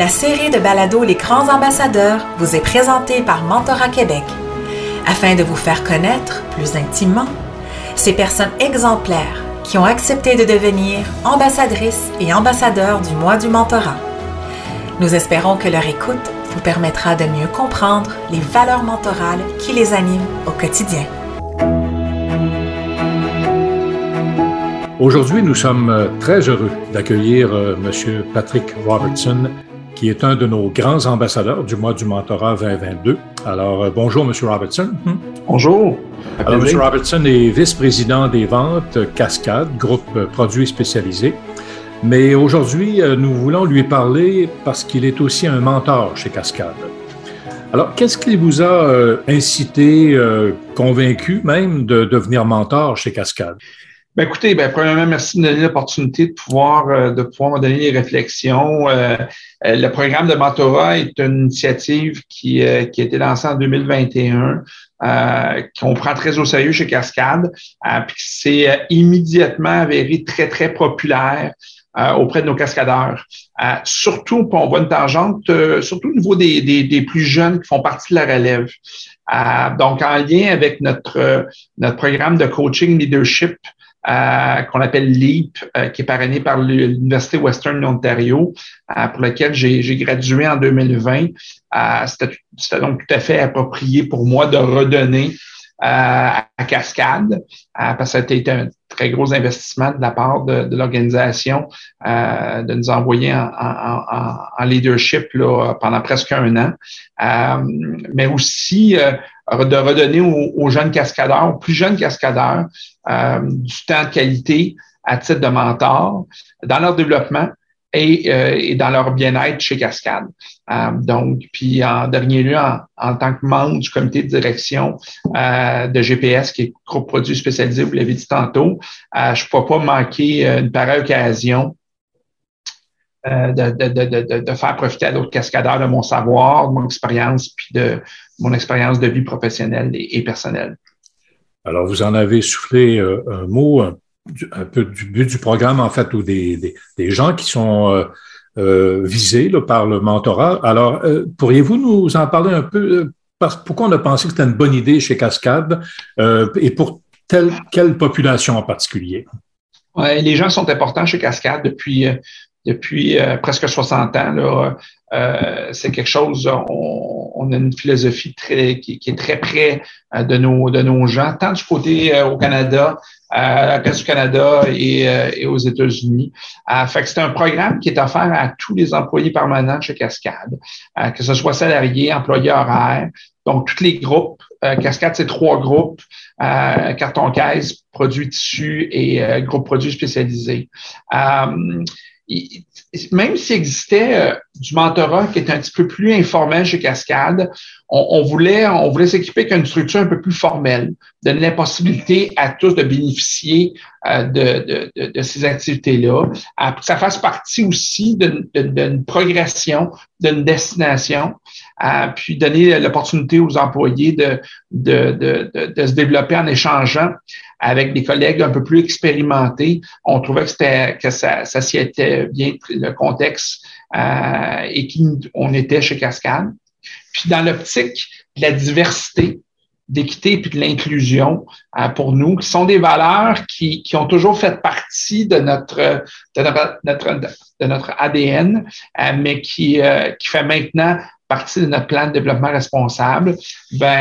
La série de balados Les grands ambassadeurs vous est présentée par Mentorat Québec afin de vous faire connaître plus intimement ces personnes exemplaires qui ont accepté de devenir ambassadrices et ambassadeurs du mois du mentorat. Nous espérons que leur écoute vous permettra de mieux comprendre les valeurs mentorales qui les animent au quotidien. Aujourd'hui, nous sommes très heureux d'accueillir euh, M. Patrick Robertson, qui est un de nos grands ambassadeurs du mois du mentorat 2022. Alors, euh, bonjour, M. Robertson. Bonjour. Alors, M. Robertson est vice-président des ventes Cascade, groupe produits spécialisés. Mais aujourd'hui, euh, nous voulons lui parler parce qu'il est aussi un mentor chez Cascade. Alors, qu'est-ce qui vous a euh, incité, convaincu même de devenir mentor chez Cascade? Ben écoutez, ben, premièrement, merci de me donner l'opportunité de pouvoir, euh, de pouvoir me donner des réflexions. Euh, euh, le programme de mentorat est une initiative qui, qui a été lancée en 2021, qu'on prend très au sérieux chez Cascade, puis c'est immédiatement avéré très, très populaire. auprès de nos cascadeurs. surtout, on voit une tangente, surtout au niveau des, des, des, plus jeunes qui font partie de la relève. donc, en lien avec notre, notre programme de coaching leadership, euh, qu'on appelle LEAP, euh, qui est parrainé par l'Université Western Ontario, euh, pour lequel j'ai gradué en 2020. C'était donc tout à fait approprié pour moi de redonner à Cascade, parce que ça a été un très gros investissement de la part de, l'organisation de nous envoyer en, leadership là, pendant presque un an, mais aussi de redonner aux, jeunes cascadeurs, aux plus jeunes cascadeurs, euh, du temps de qualité à titre de mentor. Dans leur développement et, euh, dans leur bien-être chez Cascade. Euh, donc, puis en dernier lieu, en, tant que membre du comité de direction de GPS, qui est groupe produit spécialisé, vous l'avez dit tantôt, je ne peux pas manquer une pareille occasion de, de, de, faire profiter à d'autres cascadeurs de mon savoir, de mon expérience, puis de, mon expérience de vie professionnelle et, personnelle. Alors, vous en avez soufflé euh, un mot, un, peu du but du programme, en fait, ou des, des, gens qui sont euh, euh, visés par le mentorat. Alors, pourriez-vous nous en parler un peu? Parce, pourquoi on a pensé que c'était une bonne idée chez Cascade et pour telle, quelle population en particulier? Ouais, les gens sont importants chez Cascade depuis depuis presque 60 ans. Euh, c'est quelque chose, on, on, a une philosophie très, qui, est très près euh, de nos, de nos gens, tant du côté euh, au Canada, à la du Canada et, et aux États-Unis. fait que c'est un programme qui est offert à tous les employés permanents chez Cascade, que ce soit salariés, employés horaires, donc tous les groupes. Cascade, c'est trois groupes. carton caisse, produits tissus et groupe produits spécialisés même s'il existait euh, du mentorat qui était un petit peu plus informel chez Cascade, on, voulait, on voulait s'équiper avec une structure un peu plus formelle, donner la possibilité à tous de bénéficier euh, de, de, de, ces activités-là, pour que ça fasse partie aussi d'une progression, d'une destination, puis donner l'opportunité aux employés de, de, de, se développer en échangeant avec des collègues un peu plus expérimentés. On trouvait que, c'était, que ça, ça s'y était bien le contexte euh, et qu'on était chez Cascade. Puis dans l'optique de la diversité, d'équité puis de l'inclusion euh, pour nous, qui sont des valeurs qui, qui ont toujours fait partie de notre de notre, de notre ADN, euh, mais qui, euh, qui fait maintenant partie de notre plan de développement responsable, ben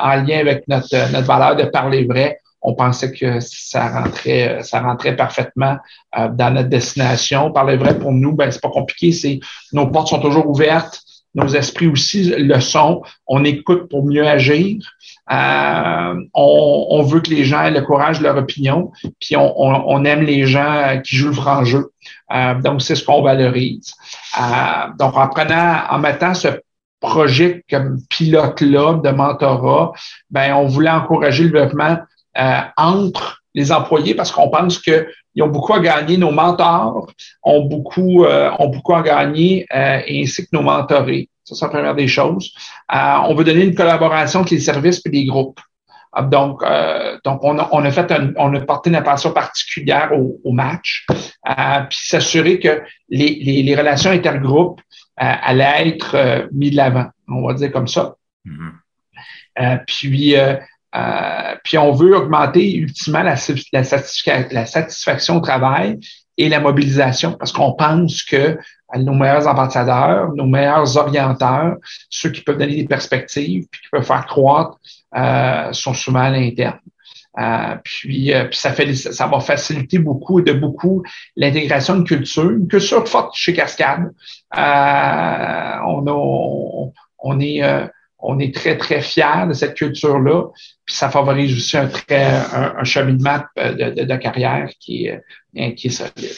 en lien avec notre, notre valeur de parler vrai, on pensait que ça rentrait, ça rentrait parfaitement dans notre destination. Parler vrai pour nous, ben c'est pas compliqué, c'est nos portes sont toujours ouvertes nos esprits aussi le sont. On écoute pour mieux agir. Euh, on, veut que les gens aient le courage de leur opinion, puis on, aime les gens qui jouent le franc jeu. Euh, donc, c'est ce qu'on valorise. Euh, donc, en prenant, en mettant ce projet comme pilote-là de mentorat, ben, on voulait encourager le développement entre les employés parce qu'on pense qu'ils ont beaucoup à gagner. Nos mentors ont beaucoup, euh, ont beaucoup à gagner, euh, ainsi que nos mentorés. Ça, c'est la première des choses. Euh, on veut donner une collaboration avec les services et les groupes. Donc, donc on, a, on a fait on a porté une attention particulière au, au match, puis s'assurer que les, les, les, relations intergroupes allait être mis de l'avant, on va dire comme ça. Mm-hmm. puis, puis on veut augmenter ultimement la, satisfaction au travail et la mobilisation parce qu'on pense que nos meilleurs ambassadeurs, nos meilleurs orienteurs, ceux qui peuvent donner des perspectives puis qui peuvent faire croître, euh, sont souvent à l'interne. Euh, puis, euh, ça fait ça va faciliter beaucoup de beaucoup l'intégration de culture, une culture forte chez Cascade. Euh, on, a, on, est on est très très fiers de cette culture là. Puis ça favorise aussi un très un, cheminement de, de, carrière qui est qui est solide.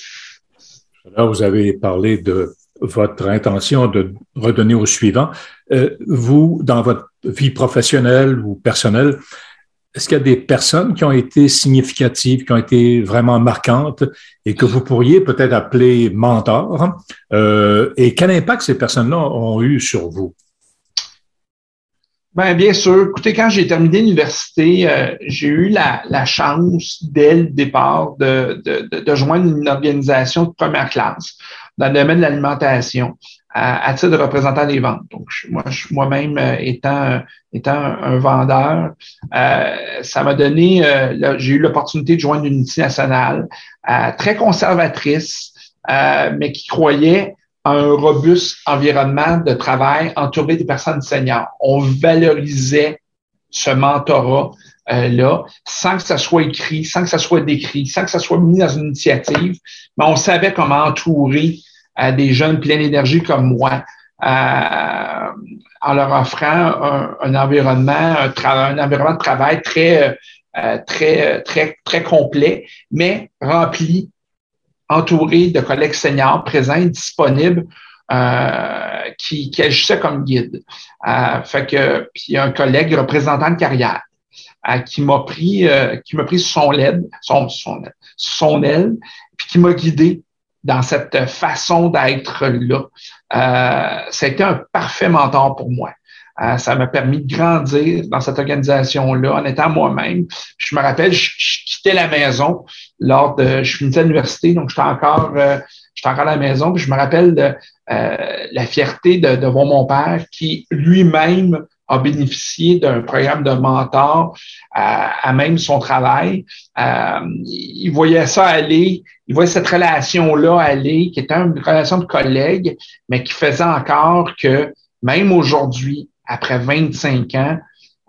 Là, vous avez parlé de votre intention de redonner au suivant. vous, dans votre vie professionnelle ou personnelle, est-ce qu'il y a des personnes qui ont été significatives, qui ont été vraiment marquantes et que vous pourriez peut-être appeler mentors? Euh, et quel impact ces personnes-là ont eu sur vous? Ben, bien sûr. Écoutez, quand j'ai terminé l'université, euh, j'ai eu la, la, chance, dès le départ, de, de, de, joindre une organisation de première classe dans le domaine de l'alimentation à, titre de représentant des ventes. Donc, moi, moi-même euh, étant étant un, vendeur, euh, ça m'a donné, euh, j'ai eu l'opportunité de joindre une unité nationale très conservatrice, mais qui croyait un robuste environnement de travail entouré des personnes seniors. On valorisait ce mentorat là, sans que ça soit écrit, sans que ça soit décrit, sans que ça soit mis dans une initiative, mais on savait comment entourer à des jeunes pleins d'énergie comme moi, euh, en leur offrant un, environnement, un, un, environnement de travail très, euh, très, très, très complet, mais rempli, entouré de collègues seniors présents, disponibles, euh, qui, qui agissaient comme guide. Euh, fait que puis un collègue représentant de carrière euh, qui m'a pris, qui m'a pris son aile, son, son, son aile, puis qui m'a guidé dans cette façon d'être là. Euh, ça a été un parfait mentor pour moi. Euh, ça m'a permis de grandir dans cette organisation-là en étant moi-même. Je me rappelle, je, quittais la maison lors de, je finissais l'université, donc j'étais encore, euh, j'étais encore à la maison. Je me rappelle de euh, la fierté de, de voir mon père qui lui-même a bénéficié d'un programme de mentor à, même son travail. Euh, il voyait ça aller, il voyait cette relation-là aller, qui était une relation de collègue, mais qui faisait encore que même aujourd'hui, après 25 ans,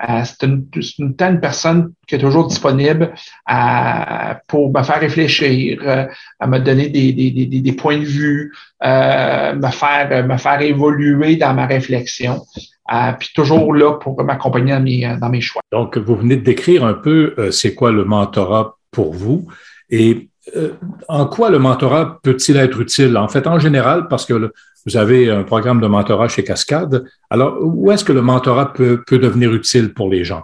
euh, c'est une, une, une, personne qui est toujours disponible à, euh, pour me faire réfléchir, euh, à me donner des, des, des, des points de vue, euh, me faire me faire évoluer dans ma réflexion. Puis toujours là pour m'accompagner dans mes, dans mes choix. Donc, vous venez de décrire un peu c'est quoi le mentorat pour vous et en quoi le mentorat peut-il être utile? En fait, en général, parce que vous avez un programme de mentorat chez Cascade, alors où est-ce que le mentorat peut, peut devenir utile pour les gens?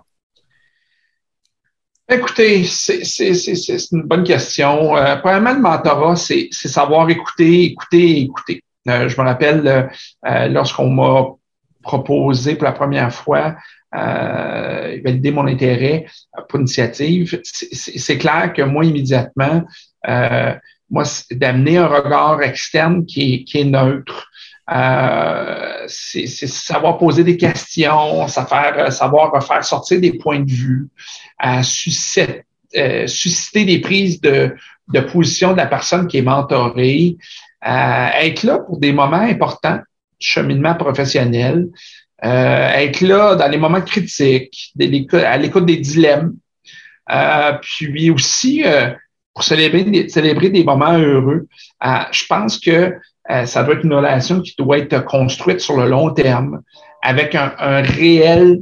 Écoutez, c'est une bonne question. Euh, premièrement, le mentorat, c'est savoir écouter, écouter, écouter. je me rappelle lorsqu'on m'a proposé pour la première fois, euh, valider mon intérêt pour l'initiative, c'est clair que moi, immédiatement, euh, moi, d'amener un regard externe qui qui est neutre, euh, c'est savoir poser des questions, savoir, savoir faire sortir des points de vue, à susciter, euh, susciter des prises de, de position de la personne qui est mentorée, euh, être là pour des moments importants cheminement professionnel, euh, être là dans les moments critiques, à l'écoute des dilemmes, euh, puis aussi euh, pour célébrer des, moments heureux. je pense que ça doit être une relation qui doit être construite sur le long terme, avec un, réel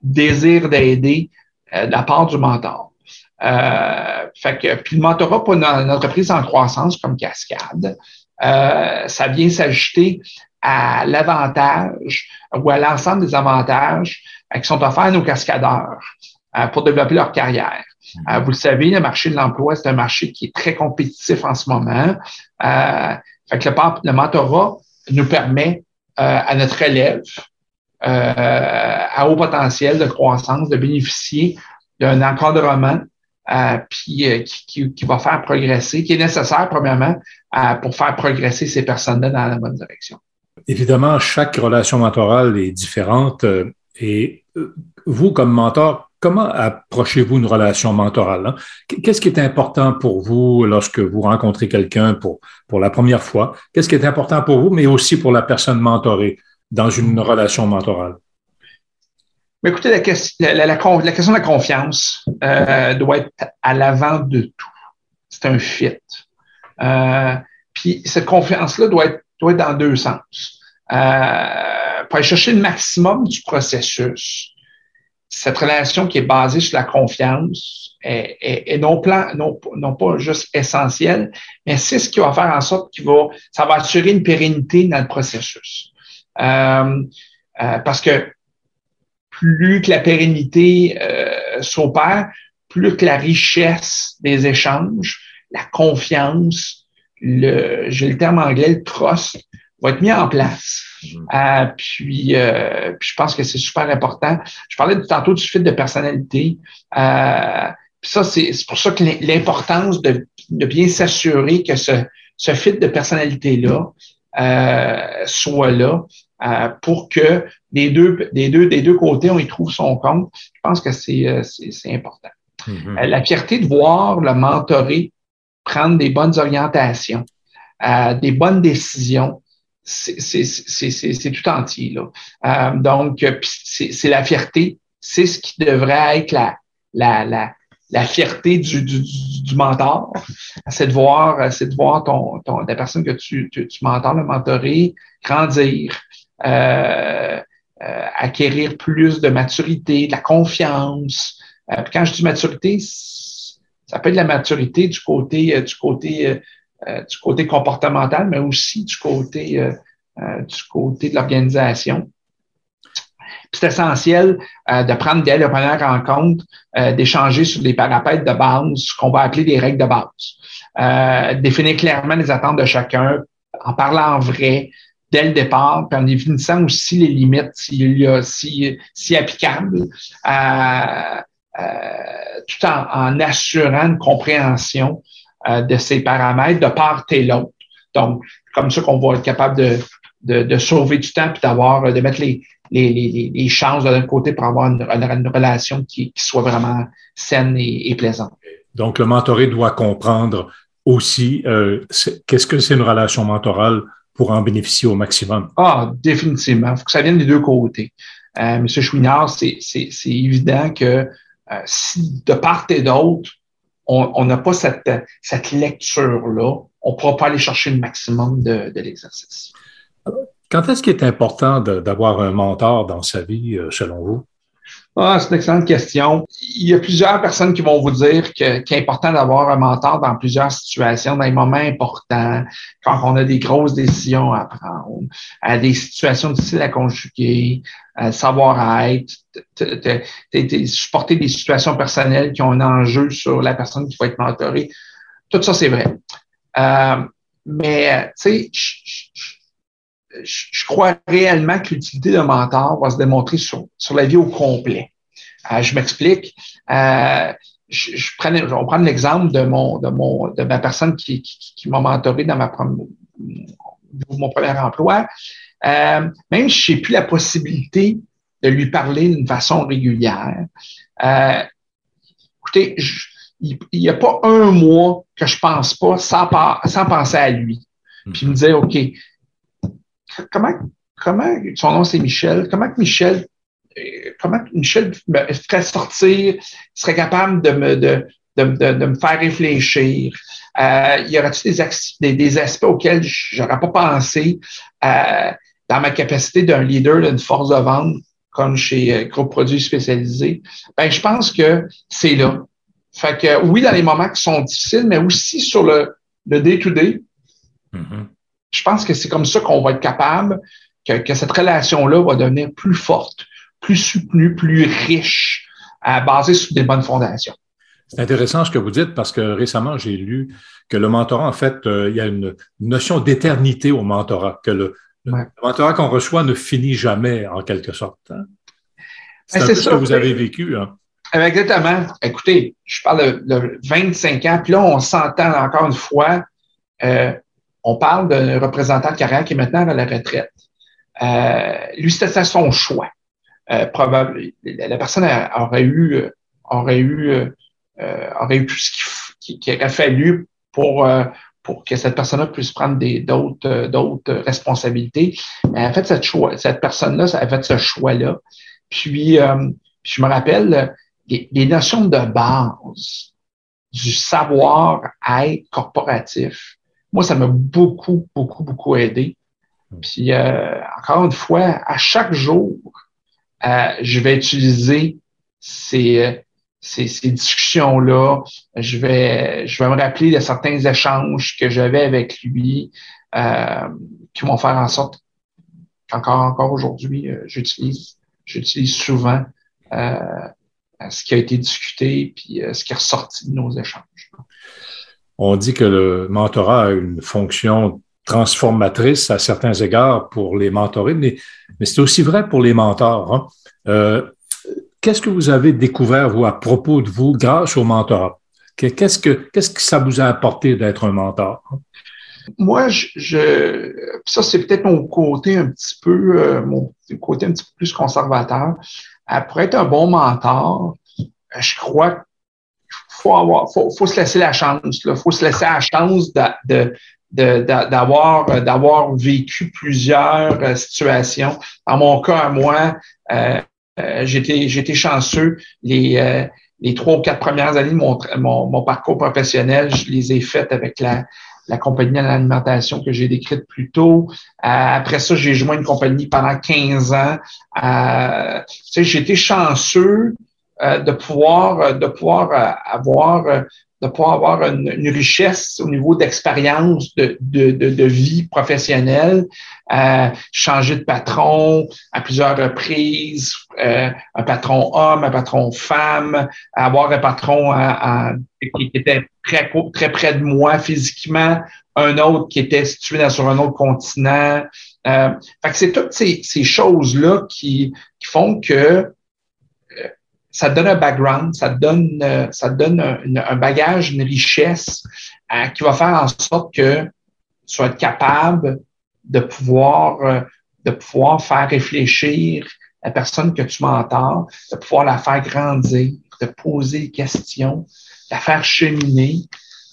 désir d'aider de la part du mentor. fait que, puis le mentorat pour une, entreprise en croissance comme Cascade, ça vient s'ajouter à l'avantage ou à l'ensemble des avantages euh, qui sont offerts à nos cascadeurs euh, pour développer leur carrière. Euh, vous le savez, le marché de l'emploi, c'est un marché qui est très compétitif en ce moment. que le, mentorat nous permet à notre élève à haut potentiel de croissance de bénéficier d'un encadrement qui, qui, va faire progresser, qui est nécessaire premièrement pour faire progresser ces personnes-là dans la bonne direction évidemment, chaque relation mentorale est différente. et vous, comme mentor, comment approchez-vous une relation mentorale? Hein? Qu'est-ce qui est important pour vous lorsque vous rencontrez quelqu'un pour, la première fois? Qu'est-ce qui est important pour vous, mais aussi pour la personne mentorée dans une relation mentorale? Écoutez, la, question, de la confiance euh, doit être à l'avant de tout. C'est un fit. Euh, puis cette confiance-là doit être, doit être dans deux sens. Euh, pour chercher le maximum du processus, cette relation qui est basée sur la confiance est, est, non, plan, non, non, pas juste essentielle, mais c'est ce qui va faire en sorte qu'il va, ça va assurer une pérennité dans le processus. Euh, euh, parce que plus que la pérennité euh, s'opère, plus que la richesse des échanges, la confiance, le, j'ai le terme anglais, le trust, va être mis en place. Mm-hmm. Euh, puis, euh, puis, je pense que c'est super important. Je parlais tantôt du fit de personnalité. Euh, puis ça, c'est, pour ça que l'importance de, de bien s'assurer que ce, ce fit de personnalité-là euh, soit là euh, pour que des deux, des, deux, des deux côtés, on y trouve son compte. Je pense que c'est, euh, c'est, important. Mm-hmm. La fierté de voir le mentoré prendre des bonnes orientations, des bonnes décisions, c'est tout entier. Là. donc, c'est la fierté, c'est ce qui devrait être la, la, la, la fierté du, du, du mentor, c'est de voir, c'est de voir ton, ton, la personne que tu, tu, tu mentors, le mentorer, grandir, euh, euh, acquérir plus de maturité, de la confiance. Euh, quand je dis maturité, ça peut être la maturité du côté du côté du côté comportemental, mais aussi du côté du côté de l'organisation. C'est essentiel de prendre dès la première rencontre, d'échanger sur des paramètres de base, ce qu'on va appeler des règles de base. définir clairement les attentes de chacun, en parlant en vrai, dès le départ, puis en définissant aussi les limites s'il y a si, si applicable, euh, euh, tout en, en, assurant une compréhension euh, de ces paramètres de part et l'autre. Donc, comme ça qu'on va être capable de, de, de sauver du temps puis d'avoir de mettre les, les, les, les chances de l'autre côté pour avoir une, une relation qui, qui, soit vraiment saine et, et, plaisante. Donc, le mentoré doit comprendre aussi euh, qu'est-ce que c'est une relation mentorale pour en bénéficier au maximum? Ah, définitivement. Il faut que ça vienne des deux côtés. Euh, Monsieur Chouinard, c'est évident que euh, si de part et d'autre, on n'a pas cette, cette lecture-là, on ne pourra pas aller chercher le maximum de, de l'exercice. Quand est-ce qu'il est important d'avoir un mentor dans sa vie, euh, selon vous? Ah, c'est une excellente question. Il y a plusieurs personnes qui vont vous dire que, qu'il est important d'avoir un mentor dans plusieurs situations, dans les moments importants, quand on a des grosses décisions à prendre, à des situations difficiles à conjuguer, à savoir-être, supporter des situations personnelles qui ont un enjeu sur la personne qui va être mentorée. Tout ça, c'est vrai. Euh, mais, tu sais, je crois réellement que l'utilité d'un mentor va se démontrer sur, sur la vie au complet. Euh, je m'explique. Euh, je, je prenais, on prend l'exemple de mon, de mon, de ma personne qui, qui, qui m'a mentoré dans ma mon premier emploi. Euh, même si j'ai plus la possibilité de lui parler d'une façon régulière. Écoutez, il n'y a pas un mois que je pense pas sans, sans penser à lui. Puis me dire, OK, comment, comment, son nom c'est Michel, comment que Michel, euh, comment Michel me ferait sortir, serait capable de me, de, de, de, me faire réfléchir? Euh, y aurait-il des, des, des, aspects auxquels j'aurais pas pensé euh, dans ma capacité d'un leader d'une force de vente comme chez euh, Groupe Produits Spécialisés? Ben, je pense que c'est là. Fait que oui, dans les moments qui sont difficiles, mais aussi sur le, le day-to-day, mm-hmm je pense que c'est comme ça qu'on va être capable, que, que cette relation-là va devenir plus forte, plus soutenue, plus riche, à, basée sur des bonnes fondations. C'est intéressant ce que vous dites parce que récemment, j'ai lu que le mentorat, en fait, euh, il y a une notion d'éternité au mentorat, que le, mentorat qu'on reçoit ne finit jamais, en quelque sorte. Hein. C'est ben, ce que vous avez vécu. Hein? Exactement. Écoutez, je parle de, 25 ans, puis là, on s'entend encore une fois, euh, on parle d'un représentant de carrière qui est maintenant à la retraite. lui, c'était son choix. probable, la personne aurait eu, aurait eu, aurait eu ce qu'il qui, aurait fallu pour pour que cette personne-là puisse prendre d'autres d'autres responsabilités. En fait, cette choix, cette personne-là, a fait ce choix-là. Puis, je me rappelle les, notions de base du savoir-être corporatif. Moi, ça m'a beaucoup, beaucoup, beaucoup aidé. Puis, euh, encore une fois, à chaque jour, euh, je vais utiliser ces, ces, discussions-là. Je vais, je vais me rappeler de certains échanges que j'avais avec lui euh, qui vont faire en sorte qu'encore encore aujourd'hui, j'utilise, j'utilise souvent ce qui a été discuté puis ce qui est ressorti de nos échanges. On dit que le mentorat a une fonction transformatrice à certains égards pour les mentorés, mais, mais c'est aussi vrai pour les mentors. Hein. Euh, qu'est-ce que vous avez découvert, vous, à propos de vous, grâce au mentorat? Qu'est-ce que, qu'est-ce que ça vous a apporté d'être un mentor? Moi, je, ça, c'est peut-être mon côté un petit peu, euh, mon côté un petit peu plus conservateur. Après être un bon mentor, je crois faut avoir, faut, faut, se laisser la chance. Il faut se laisser la chance de, de, d'avoir, d'avoir vécu plusieurs euh, situations. Dans mon cas, à moi, euh, euh, j'étais, j'étais chanceux. Les, les trois ou quatre premières années de mon, mon, mon, parcours professionnel, je les ai faites avec la, la compagnie d'alimentation que j'ai décrite plus tôt. Euh, après ça, j'ai joint une compagnie pendant 15 ans. Euh, j'ai été chanceux euh, de pouvoir de pouvoir euh, avoir de pouvoir avoir une, richesse au niveau d'expérience de, de, de, de, vie professionnelle, euh, changer de patron à plusieurs reprises, euh, un patron homme, un patron femme, avoir un patron qui était très, très près de moi physiquement, un autre qui était situé sur un autre continent. Euh, fait que c'est toutes ces, ces choses-là qui, qui font que ça te donne un background, ça te donne, euh, ça donne un, bagage, une richesse euh, qui va faire en sorte que tu vas être capable de pouvoir, euh, de pouvoir faire réfléchir la personne que tu m'entends, de pouvoir la faire grandir, de poser des questions, de la faire cheminer.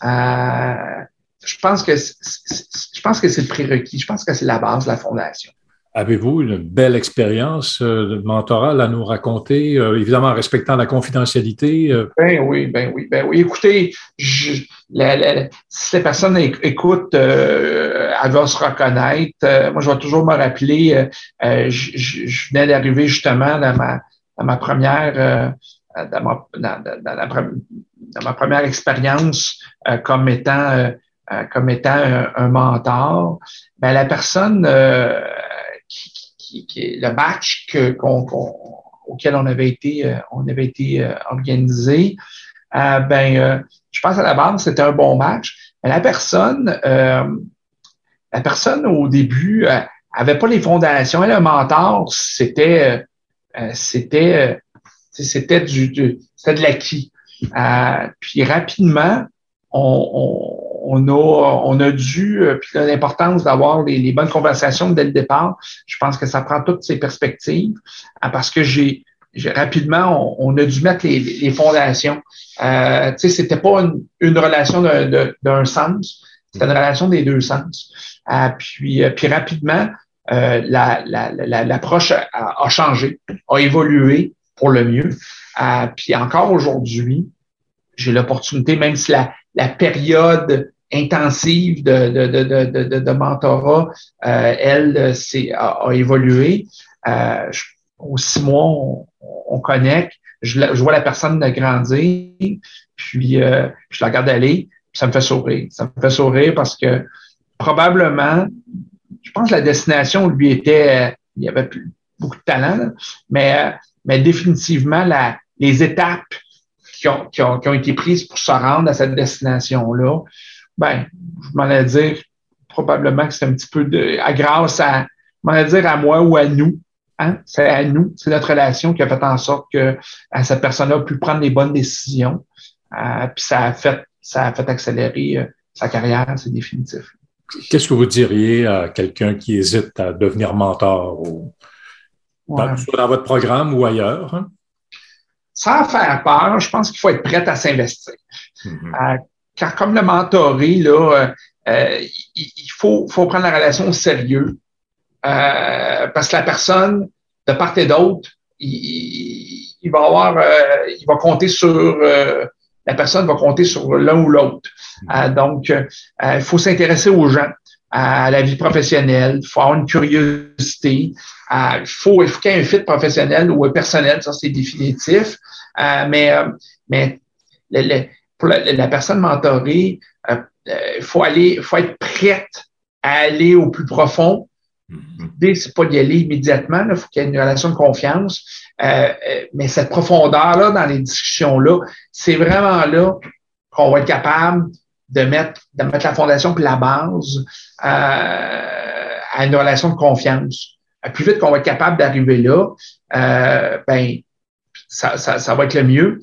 je pense que c'est le prérequis. Je pense que c'est la base, la fondation. Avez-vous une belle expérience euh, de mentorat à nous raconter, euh, évidemment en respectant la confidentialité? Euh? Ben oui, ben oui, ben oui. Écoutez, je, la, si la personne écoute, elle va se reconnaître. moi, je vais toujours me rappeler, je, je, venais d'arriver justement dans ma, dans ma première dans ma, dans, ma première expérience comme étant comme étant un, mentor. Ben, la personne le match que, auquel on avait été, euh, on avait été euh, organisé, euh, ben, je pense à la base, c'était un bon match. Mais la personne, la personne au début avait pas les fondations. Elle, un mentor, c'était, c'était, c'était du, c'était de l'acquis. puis rapidement, on on a, on a dû, euh, puis l'importance d'avoir les, bonnes conversations dès le départ, je pense que ça prend toutes ces perspectives, hein, parce que j'ai, rapidement, on, a dû mettre les, fondations. Euh, tu sais, c'était pas une, relation d'un sens, c'était une relation des deux sens. Euh, puis, euh, puis rapidement, l'approche la, a, changé, a évolué pour le mieux. puis encore aujourd'hui, j'ai l'opportunité, même si la période intensive de, de, de, de, de mentorat, euh, elle, c'est, a, évolué. Euh, aux six mois, on, on connecte. Je, je, vois la personne grandir, puis euh, je la regarde aller, puis ça me fait sourire. Ça me fait sourire parce que probablement, je pense que la destination lui était, il y avait beaucoup de talent, mais, mais définitivement la, les étapes qui ont, qui, ont, qui ont été prises pour se rendre à cette destination-là, ben, je m'en allais dire probablement que c'est un petit peu de, à grâce à, je m'en allais dire à moi ou à nous. Hein? C'est à nous, c'est notre relation qui a fait en sorte que cette personne-là a pu prendre les bonnes décisions. Euh, puis ça a fait, ça a fait accélérer euh, sa carrière, c'est définitif. qu'est-ce que vous diriez à quelqu'un qui hésite à devenir mentor, ou, dans, votre programme ou ailleurs? Hein? Sans faire peur, je pense qu'il faut être prêt à s'investir. Mm-hmm. Euh, car comme le mentoré, là, euh, il, faut, faut prendre la relation au sérieux. parce que la personne, de part et d'autre, il, il, va avoir, il va compter sur la personne va compter sur l'un ou l'autre. Euh, donc, euh, il faut s'intéresser aux gens, à la vie professionnelle, il faut avoir une curiosité. Euh, il faut, il faut qu'il y ait un fit professionnel ou personnel, ça c'est définitif. mais mais pour la, personne mentorée, il faut aller, faut être prête à aller au plus profond. Mm-hmm. L'idée, c'est pas d'y aller immédiatement. Il faut qu'il y ait une relation de confiance. Euh, euh, mais cette profondeur-là dans les discussions-là, c'est vraiment là qu'on va être capable de mettre, de mettre la fondation puis la base euh, à une relation de confiance. Plus vite qu'on va être capable d'arriver là, ben ça, ça, ça, va être le mieux,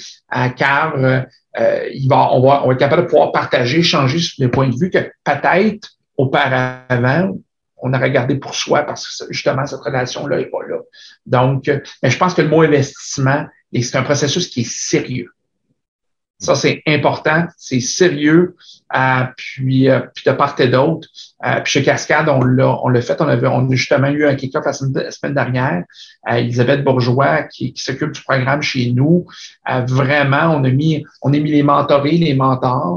car il va, on, va, on va être capable de pouvoir partager, changer des points de vue que peut-être auparavant, on a regardé pour soi parce que justement, cette relation-là n'est pas là. Donc, euh, mais je pense que le mot investissement, c'est un processus qui est sérieux. Ça, c'est important, c'est sérieux. Euh, puis, euh, de part et d'autre. Euh, puis chez Cascade, on l'a, on l'a fait. On avait, on a justement eu un kick-off la, semaine, dernière. Elisabeth Bourgeois, qui, qui s'occupe du programme chez nous. vraiment, on a mis, on a mis les mentorés, les mentors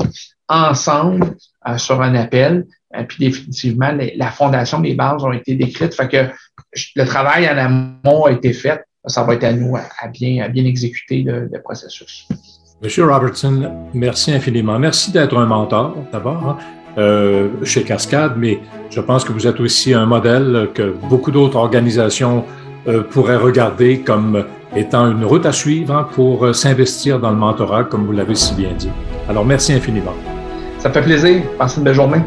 ensemble sur un appel. puis définitivement, la fondation, les bases ont été décrites. Fait que le travail en amont a été fait. Ça va être à nous à, bien, à bien exécuter le, processus. Monsieur Robertson, merci infiniment. Merci d'être un mentor d'abord hein, euh, chez Cascade, mais je pense que vous êtes aussi un modèle que beaucoup d'autres organisations euh, pourraient regarder comme étant une route à suivre hein, pour euh, s'investir dans le mentorat, comme vous l'avez si bien dit. Alors, merci infiniment. Ça fait plaisir. Passez une belle journée.